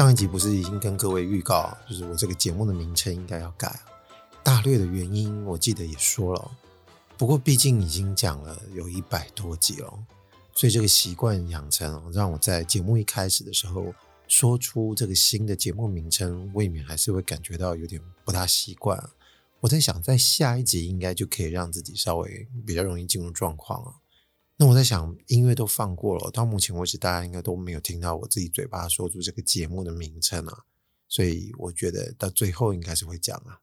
上一集不是已经跟各位预告，就是我这个节目的名称应该要改，大略的原因我记得也说了，不过毕竟已经讲了有一百多集了，所以这个习惯养成，让我在节目一开始的时候说出这个新的节目名称，未免还是会感觉到有点不大习惯。我在想，在下一集应该就可以让自己稍微比较容易进入状况了。那我在想，音乐都放过了，到目前为止，大家应该都没有听到我自己嘴巴说出这个节目的名称啊，所以我觉得到最后应该是会讲啊，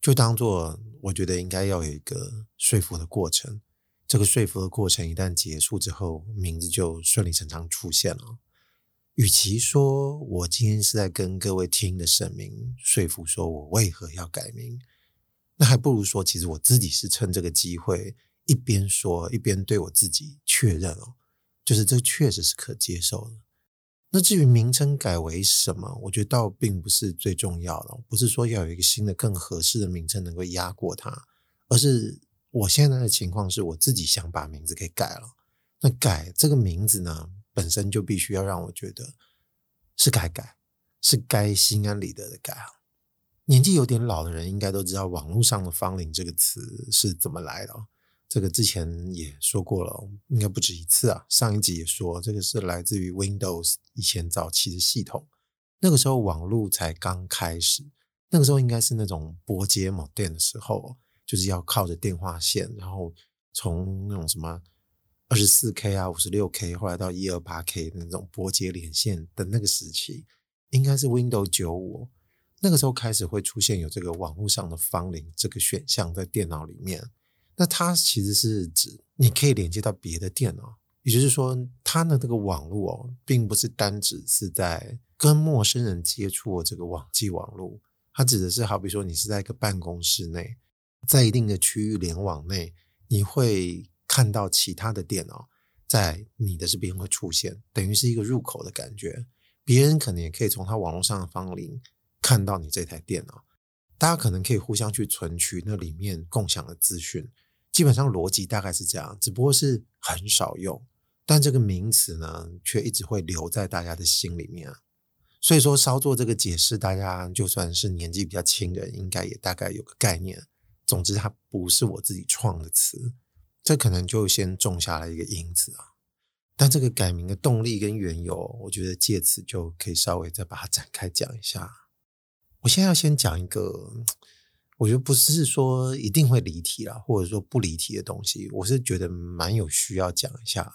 就当做我觉得应该要有一个说服的过程，这个说服的过程一旦结束之后，名字就顺理成章出现了。与其说我今天是在跟各位听的神明说服说我为何要改名，那还不如说，其实我自己是趁这个机会。一边说一边对我自己确认哦，就是这确实是可接受的。那至于名称改为什么，我觉得倒并不是最重要的，不是说要有一个新的更合适的名称能够压过它，而是我现在的情况是我自己想把名字给改了。那改这个名字呢，本身就必须要让我觉得是该改，是该心安理得的改。年纪有点老的人应该都知道“网络上的芳邻”这个词是怎么来的。这个之前也说过了，应该不止一次啊。上一集也说，这个是来自于 Windows 以前早期的系统，那个时候网络才刚开始，那个时候应该是那种拨接某电的时候，就是要靠着电话线，然后从那种什么二十四 K 啊、五十六 K，后来到一二八 K 那种拨接连线的那个时期，应该是 Windows 九五，那个时候开始会出现有这个网络上的芳邻这个选项在电脑里面。那它其实是指你可以连接到别的电脑，也就是说，它的这个网络哦，并不是单指是在跟陌生人接触的这个网际网络，它指的是好比说你是在一个办公室内，在一定的区域联网内，你会看到其他的电脑在你的这边会出现，等于是一个入口的感觉，别人可能也可以从他网络上的芳邻看到你这台电脑，大家可能可以互相去存取那里面共享的资讯。基本上逻辑大概是这样，只不过是很少用，但这个名词呢，却一直会留在大家的心里面。所以说，稍作这个解释，大家就算是年纪比较轻的，应该也大概有个概念。总之，它不是我自己创的词，这可能就先种下了一个因子啊。但这个改名的动力跟缘由，我觉得借此就可以稍微再把它展开讲一下。我现在要先讲一个。我觉得不是说一定会离题啦，或者说不离题的东西，我是觉得蛮有需要讲一下。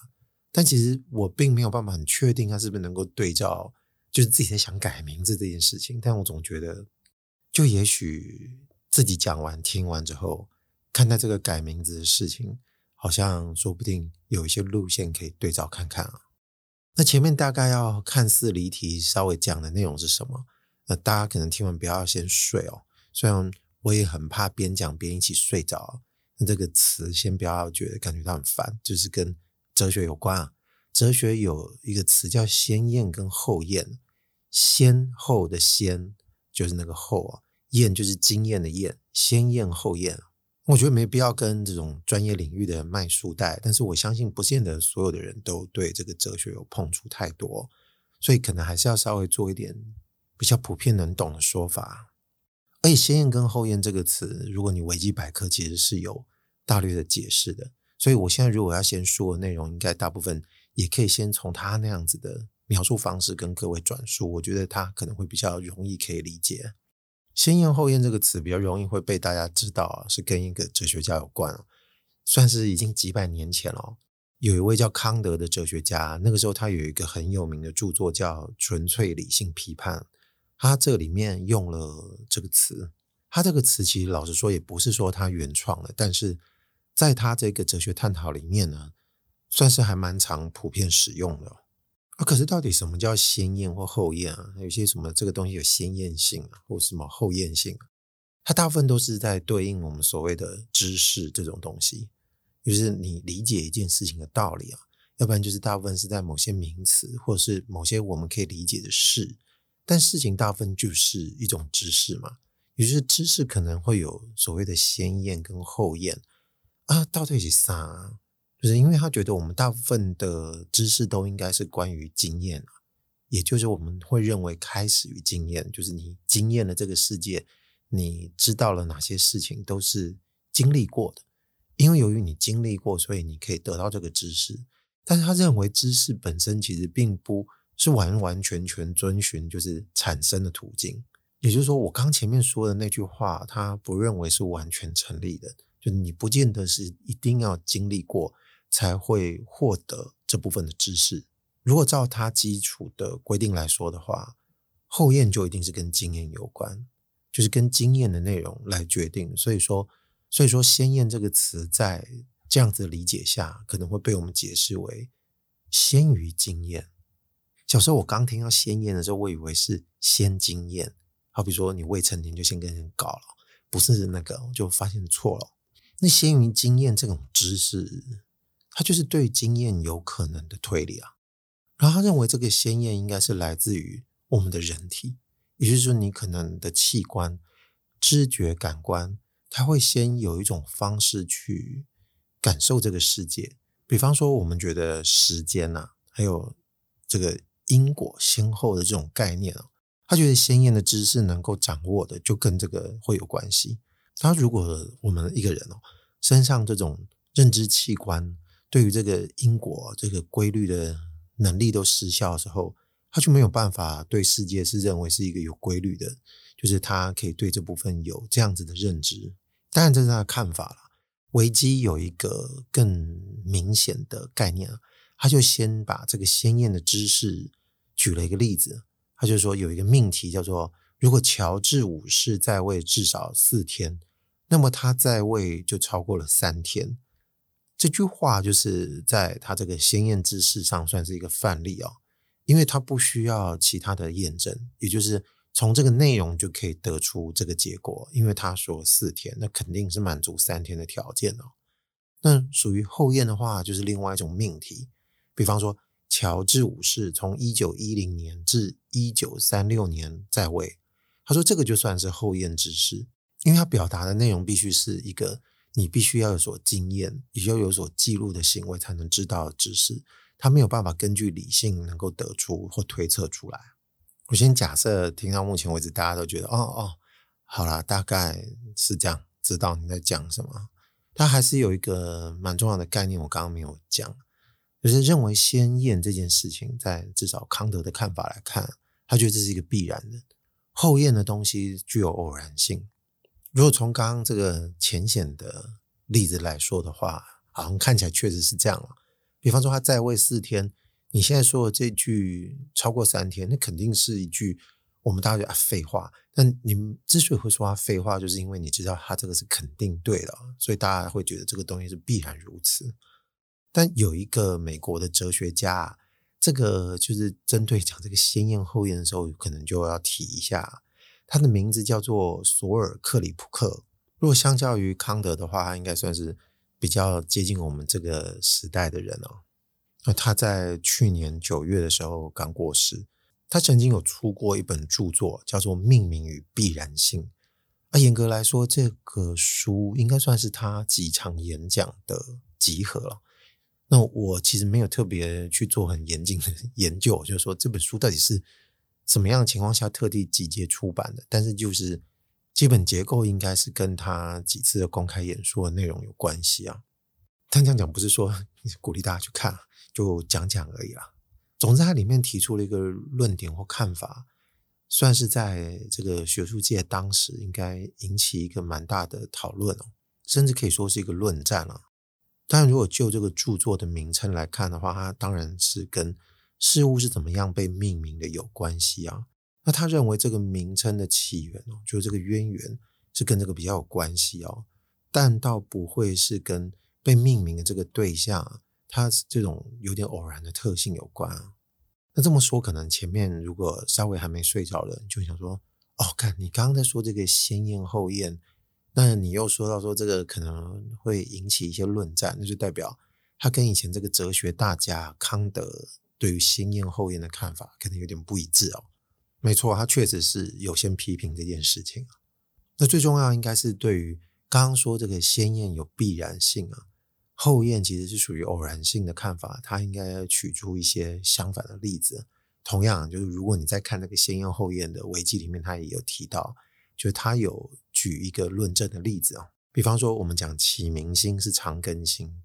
但其实我并没有办法很确定他是不是能够对照，就是自己在想改名字这件事情。但我总觉得，就也许自己讲完听完之后，看待这个改名字的事情，好像说不定有一些路线可以对照看看啊。那前面大概要看似离题，稍微讲的内容是什么？那大家可能听完不要先睡哦，虽然。我也很怕边讲边一起睡着。那这个词先不要觉得感觉到很烦，就是跟哲学有关啊。哲学有一个词叫先验跟后验，先后的先就是那个后啊，验就是经验的验，先验后验。我觉得没必要跟这种专业领域的人卖书袋，但是我相信不见得所有的人都对这个哲学有碰触太多，所以可能还是要稍微做一点比较普遍能懂的说法。所以“先验”跟“后验”这个词，如果你维基百科其实是有大略的解释的。所以我现在如果要先说的内容，应该大部分也可以先从他那样子的描述方式跟各位转述。我觉得他可能会比较容易可以理解。“先验后验”这个词比较容易会被大家知道，是跟一个哲学家有关，算是已经几百年前了。有一位叫康德的哲学家，那个时候他有一个很有名的著作叫《纯粹理性批判》。他这里面用了这个词，他这个词其实老实说也不是说他原创的，但是在他这个哲学探讨里面呢，算是还蛮常普遍使用的。啊，可是到底什么叫先验或后验啊？有些什么这个东西有先验性，或什么后验性？它大部分都是在对应我们所谓的知识这种东西，就是你理解一件事情的道理啊，要不然就是大部分是在某些名词或者是某些我们可以理解的事，但事情大部分就是一种知识嘛，也就是知识可能会有所谓的先验跟后验啊，到底是啥？就是因为他觉得我们大部分的知识都应该是关于经验，也就是我们会认为开始于经验，就是你经验了这个世界，你知道了哪些事情都是经历过的，因为由于你经历过，所以你可以得到这个知识。但是他认为知识本身其实并不是完完全全遵循就是产生的途径，也就是说，我刚前面说的那句话，他不认为是完全成立的，就你不见得是一定要经历过。才会获得这部分的知识。如果照他基础的规定来说的话，后验就一定是跟经验有关，就是跟经验的内容来决定。所以说，所以说先验这个词在这样子的理解下，可能会被我们解释为先于经验。小时候我刚听到先验的时候，我以为是先经验，好比说你未成年就先跟人搞了，不是那个，就发现错了。那先于经验这种知识。它就是对经验有可能的推理啊，然后他认为这个先验应该是来自于我们的人体，也就是说，你可能的器官、知觉、感官，它会先有一种方式去感受这个世界。比方说，我们觉得时间呐、啊，还有这个因果先后的这种概念啊，他觉得先验的知识能够掌握的，就跟这个会有关系。他如果我们一个人哦，身上这种认知器官，对于这个因果、这个规律的能力都失效的时候，他就没有办法对世界是认为是一个有规律的，就是他可以对这部分有这样子的认知。当然，这是他的看法了。维基有一个更明显的概念，他就先把这个鲜艳的知识举了一个例子，他就说有一个命题叫做：如果乔治五世在位至少四天，那么他在位就超过了三天。这句话就是在他这个先验知识上算是一个范例哦，因为他不需要其他的验证，也就是从这个内容就可以得出这个结果。因为他说四天，那肯定是满足三天的条件哦。那属于后验的话，就是另外一种命题，比方说乔治五世从一九一零年至一九三六年在位，他说这个就算是后验知识，因为他表达的内容必须是一个。你必须要有所经验，也要有所记录的行为，才能知道的知识。他没有办法根据理性能够得出或推测出来。我先假设，听到目前为止，大家都觉得，哦哦，好啦，大概是这样，知道你在讲什么。他还是有一个蛮重要的概念，我刚刚没有讲，就是认为先验这件事情，在至少康德的看法来看，他觉得这是一个必然的。后验的东西具有偶然性。如果从刚刚这个浅显的例子来说的话，好像看起来确实是这样了。比方说他在位四天，你现在说的这句超过三天，那肯定是一句我们大家觉得啊废话。但你们之所以会说他废话，就是因为你知道他这个是肯定对的，所以大家会觉得这个东西是必然如此。但有一个美国的哲学家，这个就是针对讲这个先验后验的时候，可能就要提一下。他的名字叫做索尔克里普克。如果相较于康德的话，他应该算是比较接近我们这个时代的人哦。那他在去年九月的时候刚过世。他曾经有出过一本著作，叫做《命名与必然性》。啊，严格来说，这个书应该算是他几场演讲的集合了。那我其实没有特别去做很严谨的 研究，就是说这本书到底是。什么样的情况下特地集结出版的？但是就是基本结构应该是跟他几次的公开演说的内容有关系啊。但这样讲不是说鼓励大家去看，就讲讲而已啦。总之，他里面提出了一个论点或看法，算是在这个学术界当时应该引起一个蛮大的讨论哦，甚至可以说是一个论战啊。但，如果就这个著作的名称来看的话，它当然是跟。事物是怎么样被命名的有关系啊？那他认为这个名称的起源哦，就是这个渊源是跟这个比较有关系哦，但倒不会是跟被命名的这个对象，它这种有点偶然的特性有关啊。那这么说，可能前面如果稍微还没睡着的人就想说，哦，看你刚刚在说这个先验后验，那你又说到说这个可能会引起一些论战，那就代表他跟以前这个哲学大家康德对于先验后验的看法可能有点不一致哦。没错，他确实是有先批评这件事情。那最重要应该是对于刚刚说这个先验有必然性啊，后验其实是属于偶然性的看法，他应该要取出一些相反的例子。同样，就是如果你在看那个先验后验的维基里面，他也有提到，就是他有举一个论证的例子啊，比方说我们讲启明星是长庚星，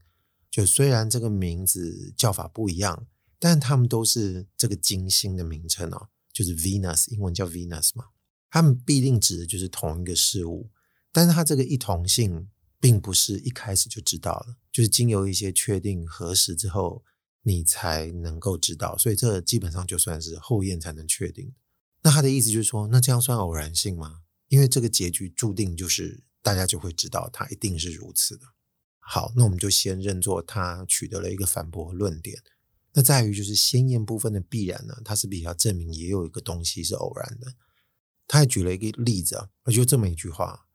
就虽然这个名字叫法不一样，但他们都是这个金星的名称哦。就是 Venus，英文叫 Venus 嘛，他们必定指的就是同一个事物，但是它这个一同性并不是一开始就知道了，就是经由一些确定核实之后，你才能够知道，所以这基本上就算是后验才能确定。那他的意思就是说，那这样算偶然性吗？因为这个结局注定就是大家就会知道，它一定是如此的。好，那我们就先认作他取得了一个反驳论点。那在于就是先验部分的必然呢，它是比较证明也有一个东西是偶然的。他还举了一个例子啊，就这么一句话：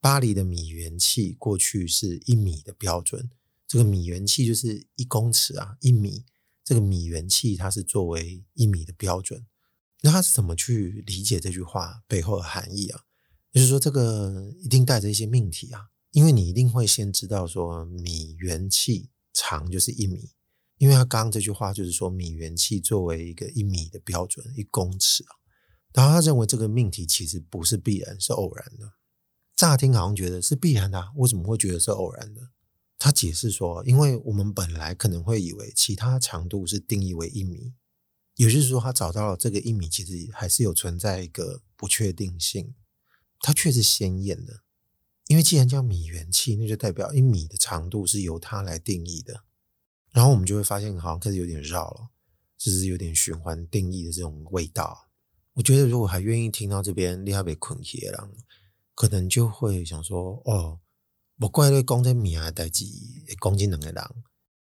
巴黎的米元器过去是一米的标准，这个米元器就是一公尺啊，一米。这个米元器它是作为一米的标准。那他是怎么去理解这句话背后的含义啊？就是说这个一定带着一些命题啊，因为你一定会先知道说米原器长就是一米。因为他刚刚这句话就是说，米原器作为一个一米的标准，一公尺啊，然后他认为这个命题其实不是必然，是偶然的。乍听好像觉得是必然的，为什么会觉得是偶然的？他解释说，因为我们本来可能会以为其他长度是定义为一米，也就是说，他找到了这个一米其实还是有存在一个不确定性，它确实鲜艳的。因为既然叫米元器，那就代表一米的长度是由它来定义的。然后我们就会发现，好像开始有点绕了，就是有点循环定义的这种味道。我觉得，如果还愿意听到这边，你还被捆起来，可能就会想说：“哦，我怪对公在米啊代几公斤能的人。”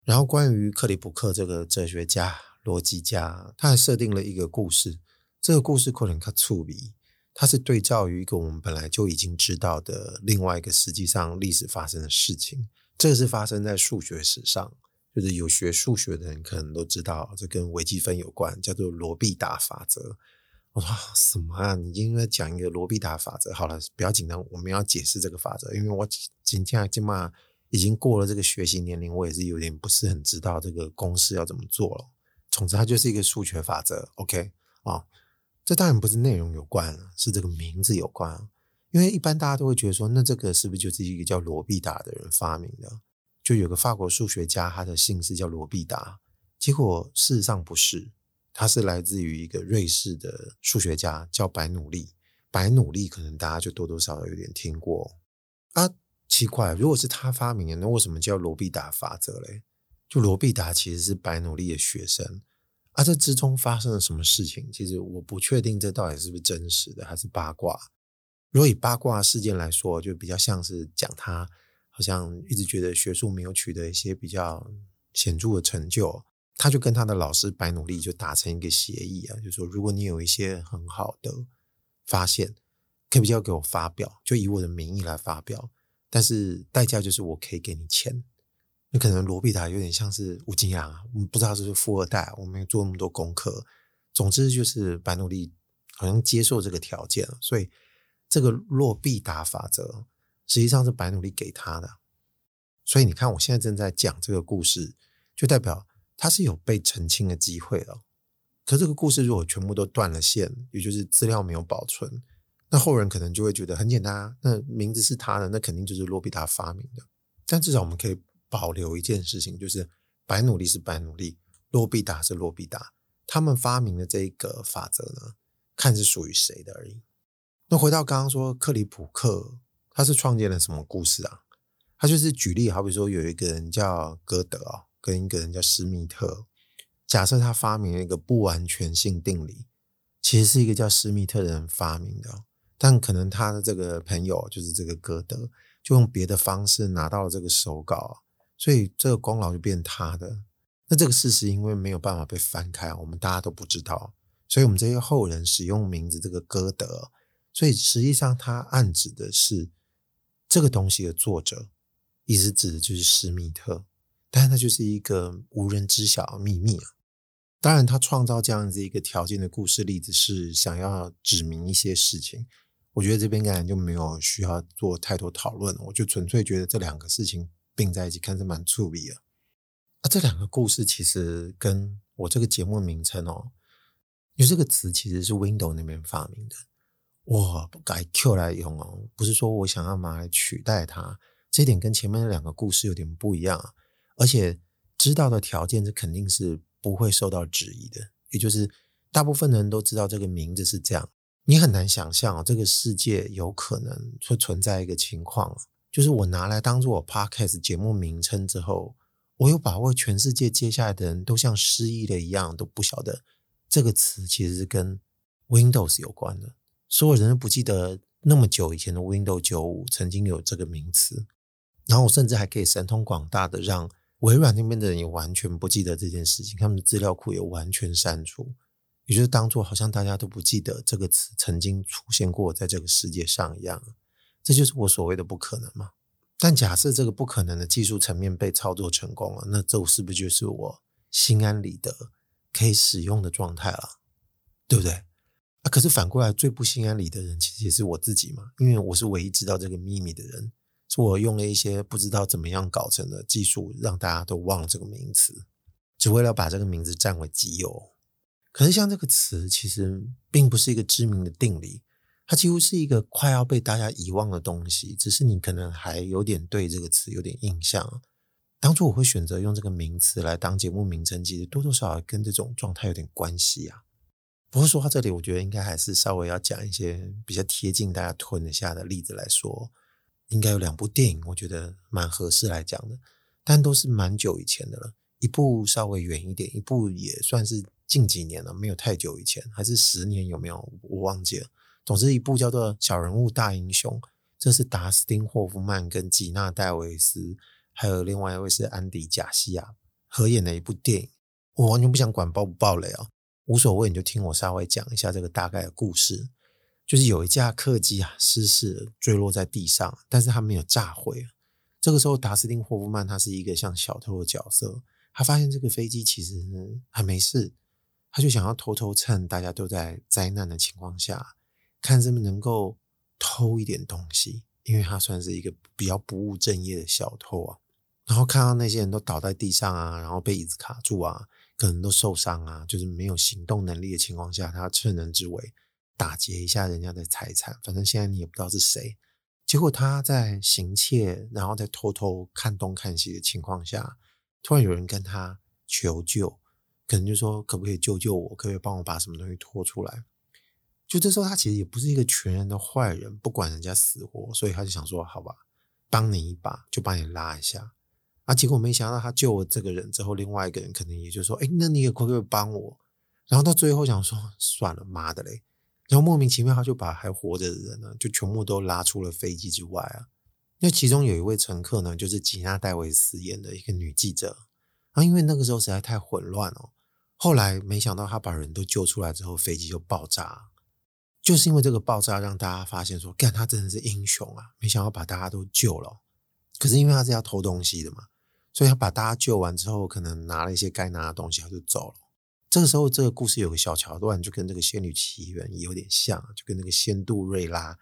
然后，关于克里普克这个哲学家、逻辑家，他还设定了一个故事。这个故事可能较趣味，它是对照于一个我们本来就已经知道的另外一个实际上历史发生的事情。这个是发生在数学史上。就是有学数学的人可能都知道，这跟微积分有关，叫做罗必达法则。我说什么啊？你应该讲一个罗必达法则。好了，不要紧张，我们要解释这个法则，因为我今天起码已经过了这个学习年龄，我也是有点不是很知道这个公式要怎么做了。总之，它就是一个数学法则。OK 啊、哦，这当然不是内容有关，是这个名字有关。因为一般大家都会觉得说，那这个是不是就是一个叫罗必达的人发明的？就有个法国数学家，他的姓氏叫罗必达。结果事实上不是，他是来自于一个瑞士的数学家，叫白努力。白努力可能大家就多多少少有点听过啊。奇怪，如果是他发明的，那为什么叫罗必达法则嘞？就罗必达其实是白努力的学生啊。这之中发生了什么事情？其实我不确定这到底是不是真实的，还是八卦。如果以八卦事件来说，就比较像是讲他。好像一直觉得学术没有取得一些比较显著的成就，他就跟他的老师白努力就达成一个协议啊，就说如果你有一些很好的发现，可以比较给我发表，就以我的名义来发表，但是代价就是我可以给你钱。那可能罗必达有点像是吴金阳，我们不知道是不是富二代，我没有做那么多功课。总之就是白努力好像接受这个条件，所以这个洛必达法则。实际上是白努力给他的，所以你看，我现在正在讲这个故事，就代表他是有被澄清的机会了。可这个故事如果全部都断了线，也就是资料没有保存，那后人可能就会觉得很简单，那名字是他的，那肯定就是罗必达发明的。但至少我们可以保留一件事情，就是白努力是白努力，罗必达是罗必达，他们发明的这一个法则呢，看是属于谁的而已。那回到刚刚说克里普克。他是创建了什么故事啊？他就是举例，好比说有一个人叫歌德啊，跟一个人叫施密特。假设他发明了一个不完全性定理，其实是一个叫施密特的人发明的，但可能他的这个朋友就是这个歌德，就用别的方式拿到了这个手稿，所以这个功劳就变他的。那这个事实因为没有办法被翻开，我们大家都不知道，所以我们这些后人使用名字这个歌德。所以实际上他暗指的是这个东西的作者，意思指的就是施密特，但是他就是一个无人知晓的秘密啊。当然，他创造这样子一个条件的故事例子是想要指明一些事情。我觉得这边当然就没有需要做太多讨论，我就纯粹觉得这两个事情并在一起看是蛮触笔的。啊，这两个故事其实跟我这个节目名称哦，因为这个词其实是 Window 那边发明的，我不改 Q 来用哦，不是说我想要拿来取代它，这一点跟前面的两个故事有点不一样。而且知道的条件，是肯定是不会受到质疑的，也就是大部分人都知道这个名字是这样。你很难想象这个世界有可能会存在一个情况，就是我拿来当做我 Podcast 节目名称之后，我有把握全世界接下来的人都像失忆了一样，都不晓得这个词其实是跟 Windows 有关的。所有人都不记得那么久以前的 Windows 95曾经有这个名词，然后我甚至还可以神通广大的让微软那边的人也完全不记得这件事情，他们的资料库也完全删除。也就是当做好像大家都不记得这个词曾经出现过在这个世界上一样，这就是我所谓的不可能嘛。但假设这个不可能的技术层面被操作成功了，那这是不是就是我心安理得可以使用的状态了？对不对？啊，可是反过来最不心安理得的人其实也是我自己嘛，因为我是唯一知道这个秘密的人，是我用了一些不知道怎么样搞成的技术，让大家都忘了这个名词，只为了把这个名字占为己有。可是，像这个词，其实并不是一个知名的定理，它几乎是一个快要被大家遗忘的东西。只是你可能还有点对这个词有点印象。当初我会选择用这个名词来当节目名称，其实多多少少跟这种状态有点关系啊。不过说到这里，我觉得应该还是稍微要讲一些比较贴近大家吞得下的例子来说。应该有两部电影，我觉得蛮合适来讲的，但都是蛮久以前的了。一部稍微远一点，一部也算是。近几年了，没有太久以前，还是十年有没有？我忘记了。总之，一部叫做《小人物大英雄》，这是达斯汀·霍夫曼跟吉娜·戴维斯，还有另外一位是安迪·贾西亚合演的一部电影。我完全不想管爆不爆雷啊，无所谓，你就听我稍微讲一下这个大概的故事。就是有一架客机啊失事，坠落在地上，但是它没有炸毁。这个时候，达斯汀·霍夫曼他是一个像小偷的角色，他发现这个飞机其实还没事。他就想要偷偷趁大家都在灾难的情况下，看是不是能够偷一点东西，因为他算是一个比较不务正业的小偷啊。然后看到那些人都倒在地上啊，然后被椅子卡住啊，可能都受伤啊，就是没有行动能力的情况下，他趁人之危打劫一下人家的财产。反正现在你也不知道是谁。结果他在行窃，然后在偷偷看东看西的情况下，突然有人跟他求救。可能就说可不可以救救我？可不可以帮我把什么东西拖出来？就这时候，他其实也不是一个全然的坏人，不管人家死活，所以他就想说：“好吧，帮你一把，就帮你拉一下。”啊，结果没想到他救了这个人之后，另外一个人可能也就说：“哎，那你也可不可以帮我？”然后到最后想说：“算了，妈的嘞！”然后莫名其妙他就把还活着的人呢，就全部都拉出了飞机之外啊。那其中有一位乘客呢，就是吉娜戴维斯演的一个女记者啊，因为那个时候实在太混乱哦。后来没想到他把人都救出来之后，飞机就爆炸。就是因为这个爆炸，让大家发现说，干他真的是英雄啊！没想到把大家都救了。可是因为他是要偷东西的嘛，所以他把大家救完之后，可能拿了一些该拿的东西，他就走了。这个时候，这个故事有个小桥段，就跟这个《仙女奇缘》有点像，就跟那个仙杜瑞拉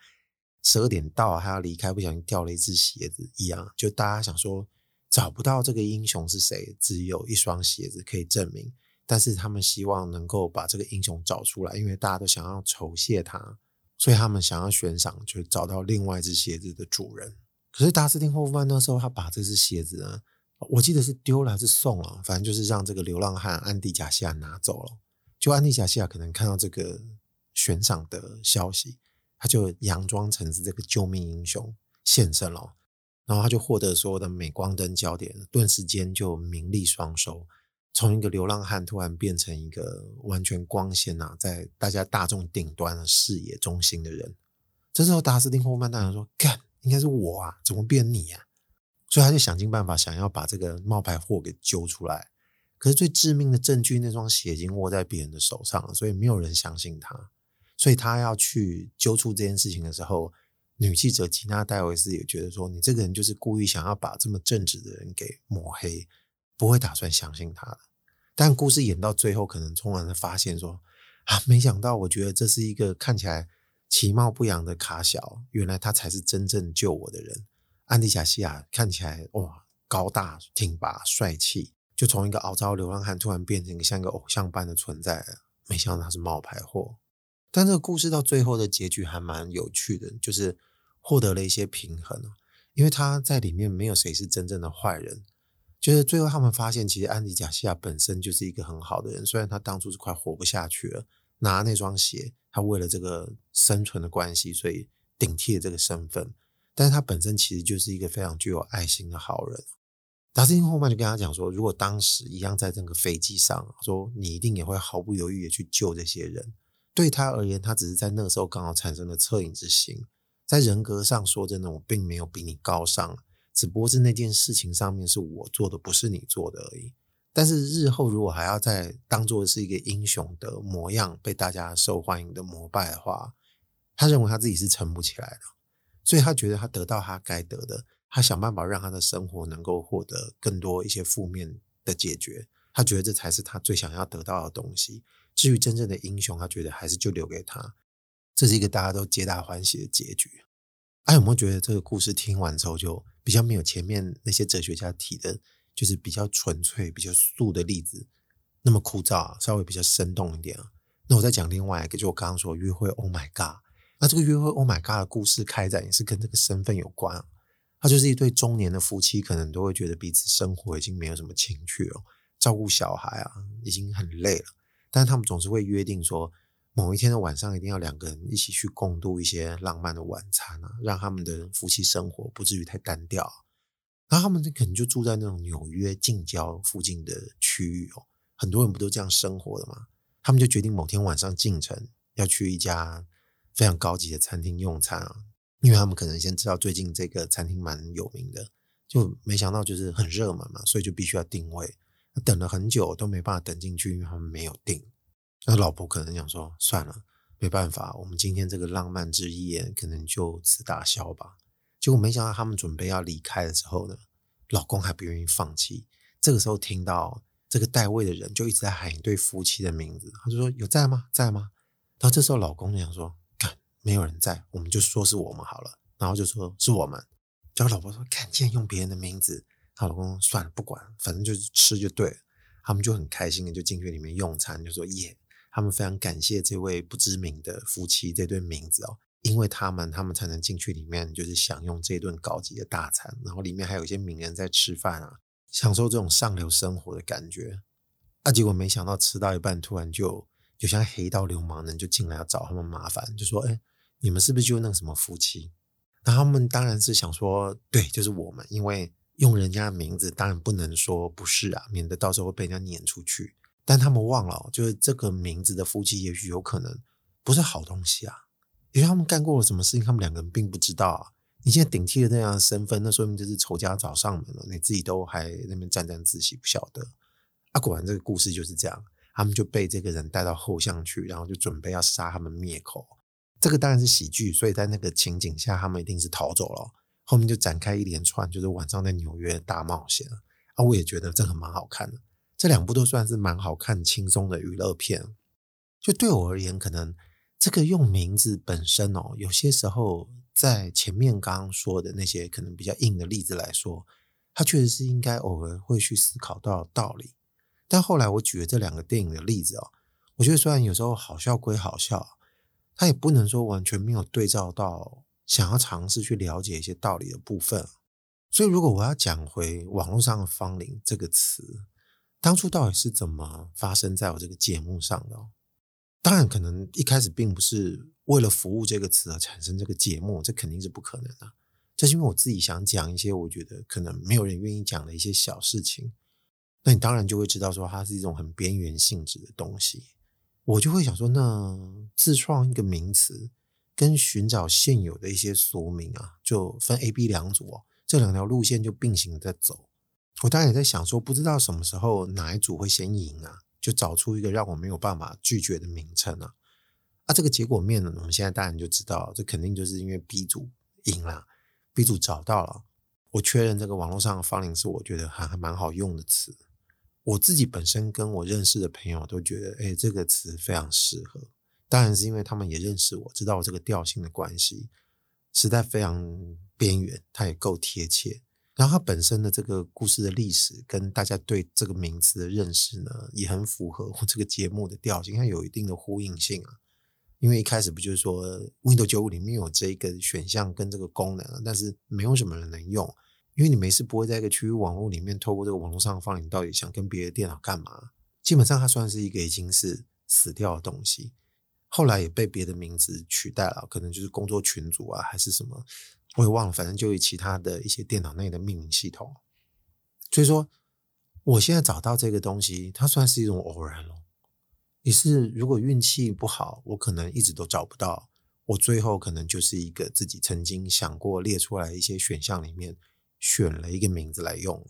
十二点到还要离开，不小心掉了一只鞋子一样。就大家想说，找不到这个英雄是谁，只有一双鞋子可以证明。但是他们希望能够把这个英雄找出来，因为大家都想要酬谢他，所以他们想要悬赏，就找到另外一只鞋子的主人。可是达斯汀·霍夫曼那时候，他把这只鞋子呢，我记得是丢了还是送了，反正就是让这个流浪汉安迪·贾西亚拿走了。就安迪·贾西亚可能看到这个悬赏的消息，他就佯装成是这个救命英雄现身了，然后他就获得所有的镁光灯焦点，顿时间就名利双收。从一个流浪汉突然变成一个完全光鲜啊，在大家大众顶端的视野中心的人。这时候，达斯汀·霍曼当然说：“干，应该是我啊，怎么变你啊？”所以他就想尽办法想要把这个冒牌货给揪出来。可是最致命的证据，那双鞋已经握在别人的手上了，所以没有人相信他。所以他要去揪出这件事情的时候，女记者吉娜戴维斯也觉得说，你这个人就是故意想要把这么正直的人给抹黑，不会打算相信他的。但故事演到最后，可能突然的发现说，啊，没想到，我觉得这是一个看起来其貌不扬的卡小，原来他才是真正救我的人。安迪贾西亚看起来哇，高大挺拔帅气，就从一个肮脏流浪汉突然变成一个像一个偶像般的存在。没想到他是冒牌货。但这个故事到最后的结局还蛮有趣的，就是。获得了一些平衡，因为他在里面没有谁是真正的坏人。就是最后他们发现，其实安迪贾西亚本身就是一个很好的人。虽然他当初是快活不下去了，拿那双鞋，他为了这个生存的关系，所以顶替了这个身份。但是他本身其实就是一个非常具有爱心的好人。达斯汀霍曼就跟他讲说，如果当时一样在这个飞机上，说你一定也会毫不犹豫的去救这些人。对他而言，他只是在那个时候刚好产生了恻隐之心。在人格上说真的，我并没有比你高尚，只不过是那件事情上面是我做的，不是你做的而已。但是日后如果还要再当做是一个英雄的模样，被大家受欢迎的膜拜的话，他认为他自己是撑不起来的，所以他觉得他得到他该得的，他想办法让他的生活能够获得更多一些负面的解决，他觉得这才是他最想要得到的东西。至于真正的英雄，他觉得还是就留给他。这是一个大家都皆大欢喜的结局。哎、有没有觉得这个故事听完之后就比较没有前面那些哲学家提的，就是比较纯粹、比较素的例子那么枯燥，稍微比较生动一点？那我再讲另外一个，就我刚刚说约会，Oh my God！那这个约会，Oh my God 的故事开展也是跟这个身份有关。他就是一对中年的夫妻，可能都会觉得彼此生活已经没有什么情趣了，照顾小孩啊已经很累了，但是他们总是会约定说。某一天的晚上，一定要两个人一起去共度一些浪漫的晚餐啊，让他们的夫妻生活不至于太单调。然后他们可能就住在那种纽约近郊附近的区域哦，很多人不都这样生活的吗？他们就决定某天晚上进城要去一家非常高级的餐厅用餐啊，因为他们可能先知道最近这个餐厅蛮有名的，就没想到就是很热门嘛，所以就必须要定位。等了很久都没办法等进去，因为他们没有订。那老婆可能想说：“算了，没办法，我们今天这个浪漫之夜可能就此打消吧。”结果没想到他们准备要离开的时候呢，老公还不愿意放弃。这个时候听到这个代位的人就一直在喊一对夫妻的名字，他就说：“有在吗？在吗？”然后这时候老公就想说：“看，没有人在，我们就说是我们好了。”然后就说是我们。结果老婆说：“看，竟然用别人的名字。”他老公算了，不管，反正就是吃就对了。他们就很开心的就进去里面用餐，就说：“耶。”他们非常感谢这位不知名的夫妻这对名字哦，因为他们，他们才能进去里面，就是享用这顿高级的大餐。然后里面还有一些名人在吃饭啊，享受这种上流生活的感觉。啊，结果没想到吃到一半，突然就有像黑道流氓人就进来要找他们麻烦，就说：“哎，你们是不是就那个什么夫妻？”那他们当然是想说：“对，就是我们。”因为用人家的名字，当然不能说不是啊，免得到时候被人家撵出去。但他们忘了，就是这个名字的夫妻，也许有可能不是好东西啊。因为他们干过了什么事情，他们两个人并不知道啊。你现在顶替了那样的身份，那说明就是仇家找上门了，你自己都还那边沾沾自喜，不晓得。啊，果然这个故事就是这样，他们就被这个人带到后巷去，然后就准备要杀他们灭口。这个当然是喜剧，所以在那个情景下，他们一定是逃走了。后面就展开一连串，就是晚上在纽约大冒险啊。我也觉得这很蛮好看的。这两部都算是蛮好看、轻松的娱乐片。就对我而言，可能这个用名字本身哦，有些时候在前面刚刚说的那些可能比较硬的例子来说，它确实是应该偶尔会去思考到道理。但后来我举了这两个电影的例子哦，我觉得虽然有时候好笑归好笑，它也不能说完全没有对照到想要尝试去了解一些道理的部分。所以，如果我要讲回网络上的“芳龄”这个词，当初到底是怎么发生在我这个节目上的？当然，可能一开始并不是为了服务这个词而产生这个节目，这肯定是不可能的。这是因为我自己想讲一些我觉得可能没有人愿意讲的一些小事情。那你当然就会知道说它是一种很边缘性质的东西。我就会想说，那自创一个名词，跟寻找现有的一些俗名啊，就分 A、B 两组哦，这两条路线就并行在走。我当然也在想说，不知道什么时候哪一组会先赢啊，就找出一个让我没有办法拒绝的名称啊。啊，这个结果面呢，我们现在当然就知道，这肯定就是因为 B 组赢了，B 组找到了。我确认这个网络上的芳龄是我觉得还还蛮好用的词。我自己本身跟我认识的朋友都觉得，哎，这个词非常适合。当然是因为他们也认识我，知道我这个调性的关系，实在非常边缘，它也够贴切。然后它本身的这个故事的历史跟大家对这个名词的认识呢，也很符合我这个节目的调性，它有一定的呼应性啊。因为一开始不就是说 Windows 95里面有这个选项跟这个功能，但是没有什么人能用，因为你没事不会在一个区域网络里面透过这个网络上的芳邻，到底想跟别的电脑干嘛？基本上它算是一个已经是死掉的东西，后来也被别的名字取代了，可能就是工作群组啊，还是什么，我也忘了，反正就以其他的一些电脑内的命名系统。所以说，我现在找到这个东西，它算是一种偶然了。也是，如果运气不好，我可能一直都找不到。我最后可能就是一个自己曾经想过列出来一些选项里面选了一个名字来用。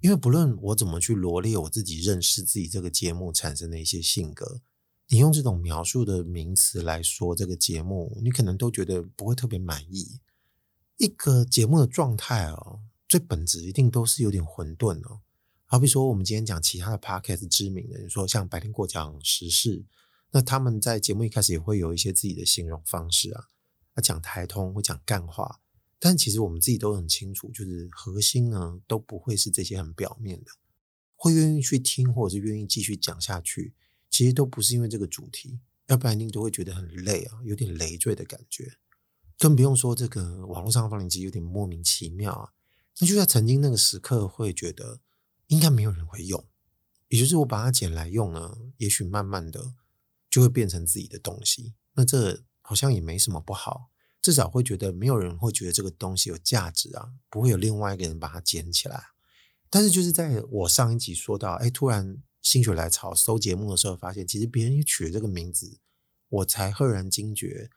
因为不论我怎么去罗列我自己认识自己这个节目产生的一些性格，你用这种描述的名词来说这个节目，你可能都觉得不会特别满意。一个节目的状态哦，最本质一定都是有点混沌哦。好比说，我们今天讲其他的 podcast 知名的，你说像白天过讲时事，那他们在节目一开始也会有一些自己的形容方式啊，啊讲台通会讲干话，但其实我们自己都很清楚，就是核心呢都不会是这些很表面的，会愿意去听或者是愿意继续讲下去，其实都不是因为这个主题，要不然你都会觉得很累啊，有点累赘的感觉，更不用说这个网络上的芳邻机有点莫名其妙啊，那就在曾经那个时刻会觉得。应该没有人会用，也就是我把它捡来用呢，也许慢慢的就会变成自己的东西。那这好像也没什么不好，至少会觉得没有人会觉得这个东西有价值啊，不会有另外一个人把它捡起来。但是就是在我上一集说到，哎，突然心血来潮搜节目的时候，发现其实别人也取了这个名字，我才赫然惊觉，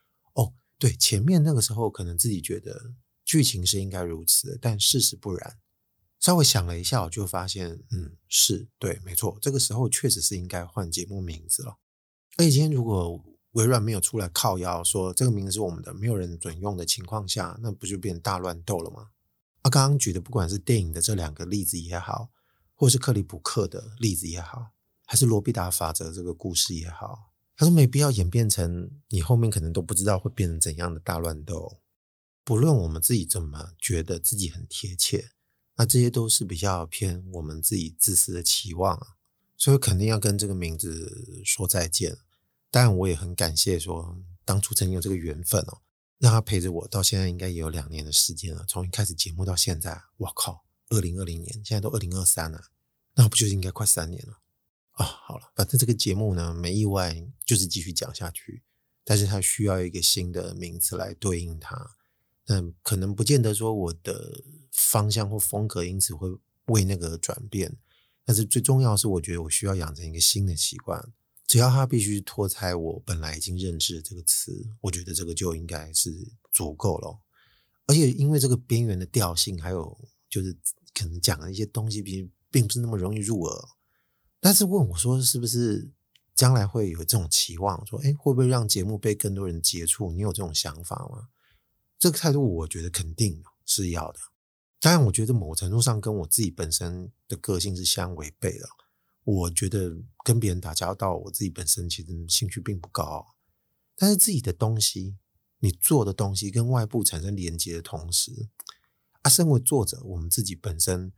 对，前面那个时候可能自己觉得剧情是应该如此，但事实不然。稍微想了一下，我就发现，嗯，是对，没错，这个时候确实是应该换节目名字了。而且今天如果微软没有出来靠腰说这个名字是我们的，没有人准用的情况下，那不就变大乱斗了吗？啊，刚刚举的不管是电影的这两个例子也好，或是克里普克的例子也好，还是罗必达法则这个故事也好，他说没必要演变成你后面可能都不知道会变成怎样的大乱斗。不论我们自己怎么觉得自己很贴切。那这些都是比较偏我们自己自私的期望啊，所以肯定要跟这个名字说再见。当然，我也很感谢说当初曾经有这个缘分哦，让他陪着我到现在应该也有两年的时间了。从一开始节目到现在，我靠，二零二零年，现在都二零二三了，那不就是应该快三年了啊？好了，反正这个节目呢，没意外就是继续讲下去，但是它需要一个新的名字来对应它。嗯，可能不见得说我的方向或风格因此会为那个转变，但是最重要是，我觉得我需要养成一个新的习惯，只要它必须脱胎我本来已经认知的这个词，我觉得这个就应该是足够了。而且因为这个边缘的调性，还有就是可能讲的一些东西，并并不是那么容易入耳。但是问我说，是不是将来会有这种期望？说，哎，会不会让节目被更多人接触？你有这种想法吗？这个态度，我觉得肯定是要的。当然，我觉得某程度上跟我自己本身的个性是相违背的。我觉得跟别人打交道，我自己本身其实兴趣并不高。但是自己的东西，你做的东西跟外部产生连接的同时，啊，身为作者，我们自己本身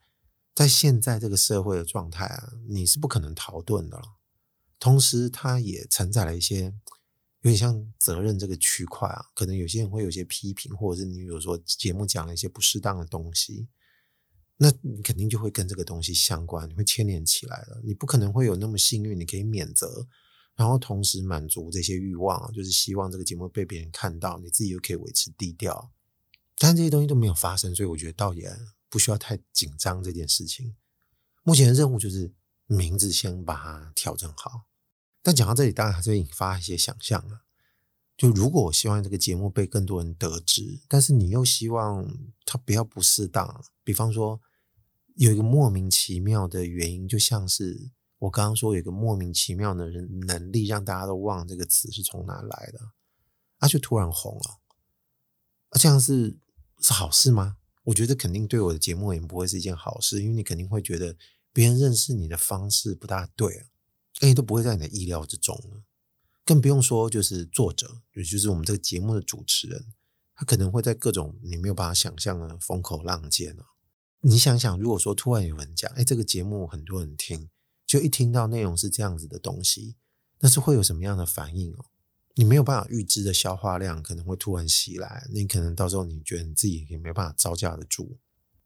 在现在这个社会的状态啊，你是不可能逃遁的了。同时，它也承载了一些。有点像责任这个区块啊，可能有些人会有些批评，或者是你比如说节目讲了一些不适当的东西，那你肯定就会跟这个东西相关，你会牵连起来了。你不可能会有那么幸运，你可以免责，然后同时满足这些欲望，就是希望这个节目被别人看到，你自己又可以维持低调。但这些东西都没有发生，所以我觉得倒也不需要太紧张这件事情。目前的任务就是名字先把它调整好。但讲到这里，当然还是会引发一些想象了。就如果我希望这个节目被更多人得知，但是你又希望它不要不适当，比方说有一个莫名其妙的原因，就像是我刚刚说有一个莫名其妙的人能力，让大家都忘这个词是从哪来的，啊，就突然红了。啊，这样是是好事吗？我觉得肯定对我的节目也不会是一件好事，因为你肯定会觉得别人认识你的方式不大对啊，而且都不会在你的意料之中了。更不用说就是作者，也就是我们这个节目的主持人，他可能会在各种你没有办法想象的风口浪尖啊。你想想，如果说突然有人讲，哎，这个节目很多人听，就一听到内容是这样子的东西，那是会有什么样的反应哦？你没有办法预知的消化量可能会突然袭来，你可能到时候你觉得你自己也没办法招架得住。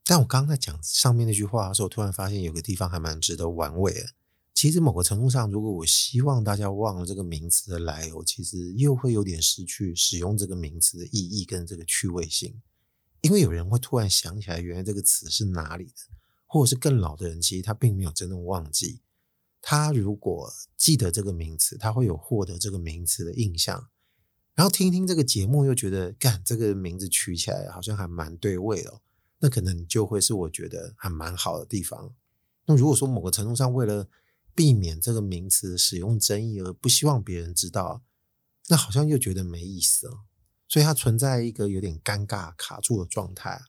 但我刚刚在讲上面那句话的时候，突然发现有个地方还蛮值得玩味的。其实某个程度上，如果我希望大家忘了这个名词的来由，其实又会有点失去使用这个名词的意义跟这个趣味性。因为有人会突然想起来，原来这个词是哪里的，或者是更老的人，其实他并没有真正忘记。他如果记得这个名词，他会有获得这个名词的印象。然后听听这个节目，又觉得，干，这个名字取起来好像还蛮对味的，那可能就会是我觉得还蛮好的地方。那如果说某个程度上，为了避免这个名词使用争议而不希望别人知道，那好像又觉得没意思了。所以它存在一个有点尴尬卡住的状态。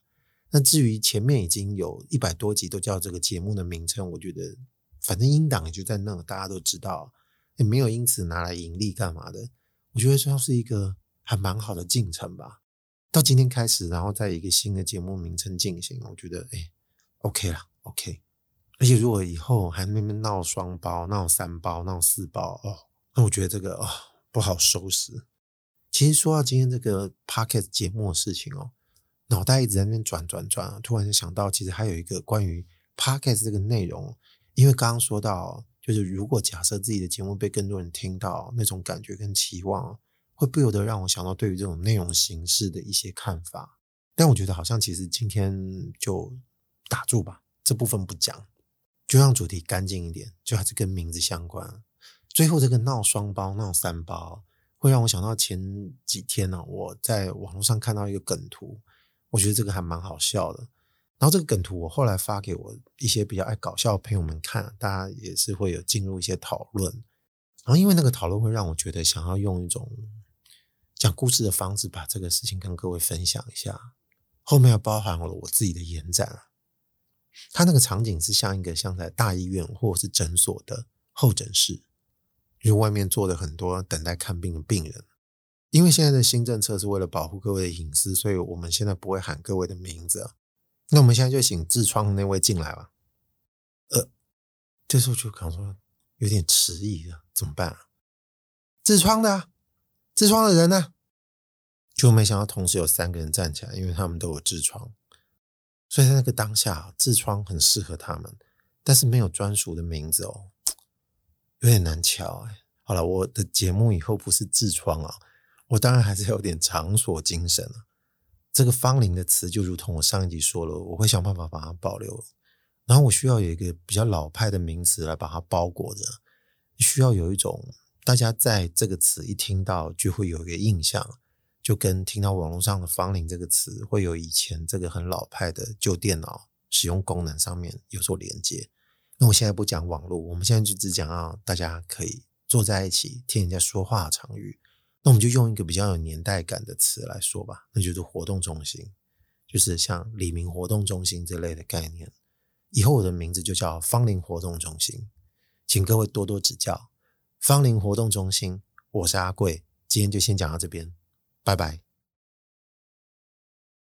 那至于前面已经有一百多集都叫这个节目的名称，我觉得反正英党也就在那，大家都知道，也没有因此拿来盈利干嘛的。我觉得算是一个还蛮好的进程吧。到今天开始，然后再一个新的节目名称进行，我觉得哎，OK 了，OK。而且如果以后还那边闹双包、闹三包、闹四包哦，那我觉得这个哦不好收拾。其实说到今天这个 Podcast 节目的事情哦，脑袋一直在那边转转转，突然就想到，其实还有一个关于 Podcast 这个内容，因为刚刚说到，就是如果假设自己的节目被更多人听到，那种感觉跟期望，会不由得让我想到对于这种内容形式的一些看法。但我觉得好像其实今天就打住吧，这部分不讲。就让主题干净一点，就还是跟名字相关。最后这个闹双包、闹三包，会让我想到前几天呢、我在网络上看到一个梗图，我觉得这个还蛮好笑的。然后这个梗图我后来发给我一些比较爱搞笑的朋友们看，大家也是会有进入一些讨论。然后因为那个讨论会让我觉得想要用一种讲故事的方式把这个事情跟各位分享一下，后面又包含了我自己的延展。他那个场景是像一个像在大医院或者是诊所的候诊室，因为外面坐着很多等待看病的病人。因为现在的新政策是为了保护各位的隐私，所以我们现在不会喊各位的名字。那我们现在就请痔疮那位进来吧。呃，这时候就可能说有点迟疑了，怎么办啊？痔疮的，痔疮的人呢？就没想到同时有三个人站起来，因为他们都有痔疮。所以在那个当下，痔疮很适合他们，但是没有专属的名字哦，有点难乔哎。好了，我的节目以后不是痔疮啊，我当然还是有点场所精神了。这个芳邻的词就如同我上一集说了，我会想办法把它保留。然后我需要有一个比较老派的名词来把它包裹着，需要有一种大家在这个词一听到就会有一个印象。就跟听到网络上的“芳邻”这个词，会有以前这个很老派的旧电脑使用功能上面有所连接。那我现在不讲网络，我们现在就只讲啊，大家可以坐在一起听人家说话的场域。那我们就用一个比较有年代感的词来说吧，那就是活动中心，就是像李明活动中心这类的概念。以后我的名字就叫“芳龄活动中心”，请各位多多指教。芳龄活动中心，我是阿贵，今天就先讲到这边。拜拜。